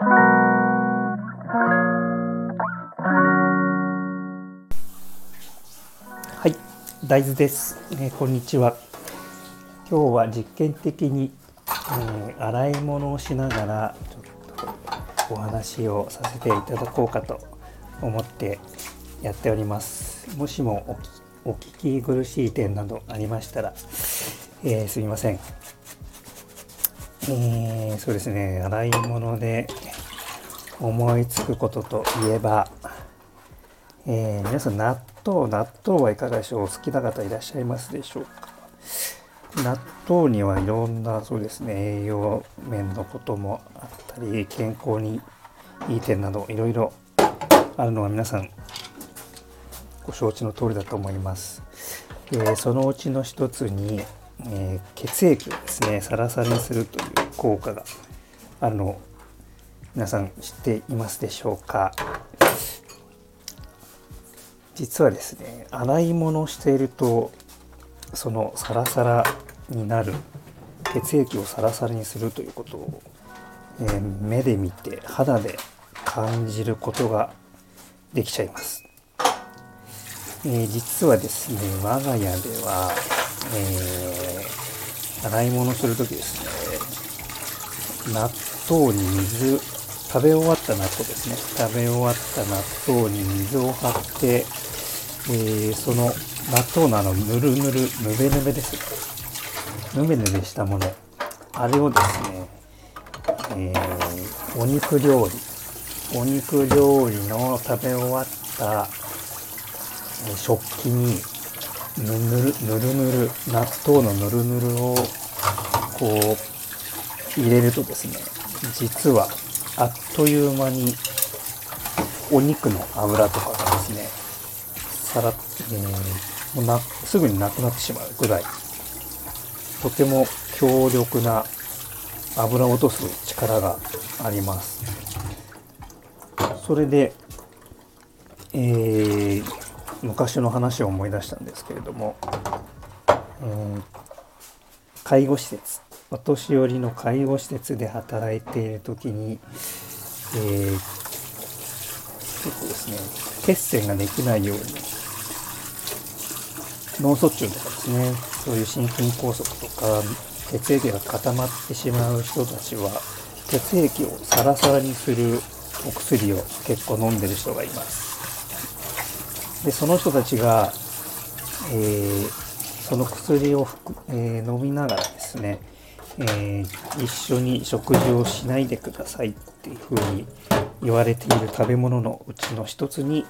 はい、大豆です、えーこんにちは。今日は実験的に、えー洗い物をしながらちょっとお話をさせていただこうかと思ってやっております。もしもお聞き苦しい点などありましたら、えーすみません。えーそうですね、洗い物で思いつくことといえば、えー皆さん納豆納豆はいかがでしょう？お好きな方いらっしゃいますでしょうか？納豆にはいろんなそうですね栄養面のこともあったり健康にいい点などいろいろあるのは皆さんご承知の通りだと思います、えーそのうちの一つに、えー血液をですねサラサラにするという効果があるのを皆さん知っていますでしょうか？実はですね洗い物をしているとそのサラサラになる血液をサラサラにするということを、えー目で見て肌で感じることができちゃいます、えー実はですね我が家では、えー洗い物する時ですね。納豆に水食べ終わった納豆ですね。食べ終わった納豆に水を張って、えーその納豆のあのぬるぬるぬべぬべです。ぬべぬべしたもの。あれをですね、えーお肉料理。お肉料理の食べ終わったえ食器にぬぬるぬるぬる納豆のぬるぬるをこう入れるとですね実はあっという間にお肉の脂とかがですねさら、えーもうなすぐになくなってしまうぐらいとても強力な油を落とす力があります。それで、えー昔の話を思い出したんですけれども、えー介護施設お年寄りの介護施設で働いている時に、えー結構ですね血栓ができないように脳卒中とかですねそういう心筋梗塞とか血液が固まってしまう人たちは血液をサラサラにするお薬を結構飲んでる人がいます。でその人たちが、えーその薬を、えー飲みながらですね、えー一緒に食事をしないでくださいっていうふうに言われている食べ物のうちの一つに、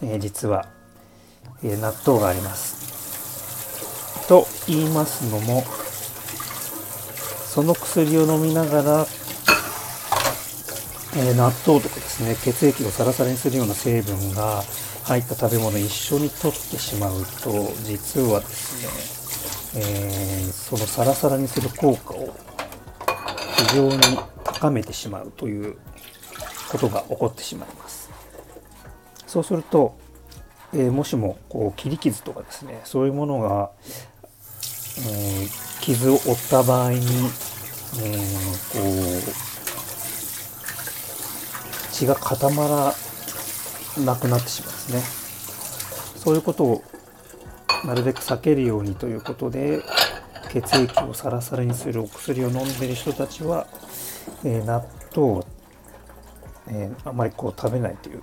え実は、え納豆があります。と言いますのもその薬を飲みながら、え納豆とかですね血液をサラサラにするような成分が入った食べ物一緒に取ってしまうと実はですね、えーそのサラサラにする効果を非常に高めてしまうということが起こってしまいます。そうすると、えーもしもこう切り傷とかですねそういうものが、えー傷を負った場合に、えーこう血が固まらなくなってしまうんですね。そういうことをなるべく避けるようにということで血液をサラサラにするお薬を飲んでいる人たちは、えー納豆を、えーあまりこう食べないという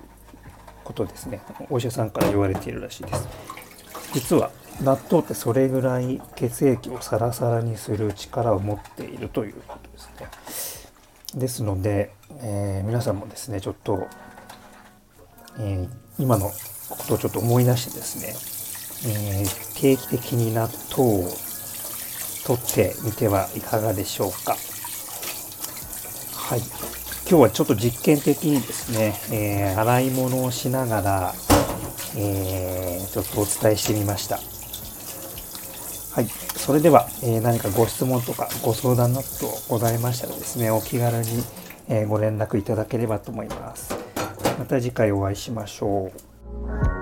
ことですね。お医者さんから言われているらしいです。実は納豆ってそれぐらい血液をサラサラにする力を持っているということですね。ですので、えー皆さんもですねちょっと、えー今のことをちょっと思い出してですね、えー定期的に納豆を取ってみてはいかがでしょうかはい今日はちょっと実験的にですね、えー洗い物をしながら、えーちょっとお伝えしてみましたはい。それでは、えー何かご質問とかご相談などございましたらですね、お気軽に、えご連絡いただければと思います。また次回お会いしましょう。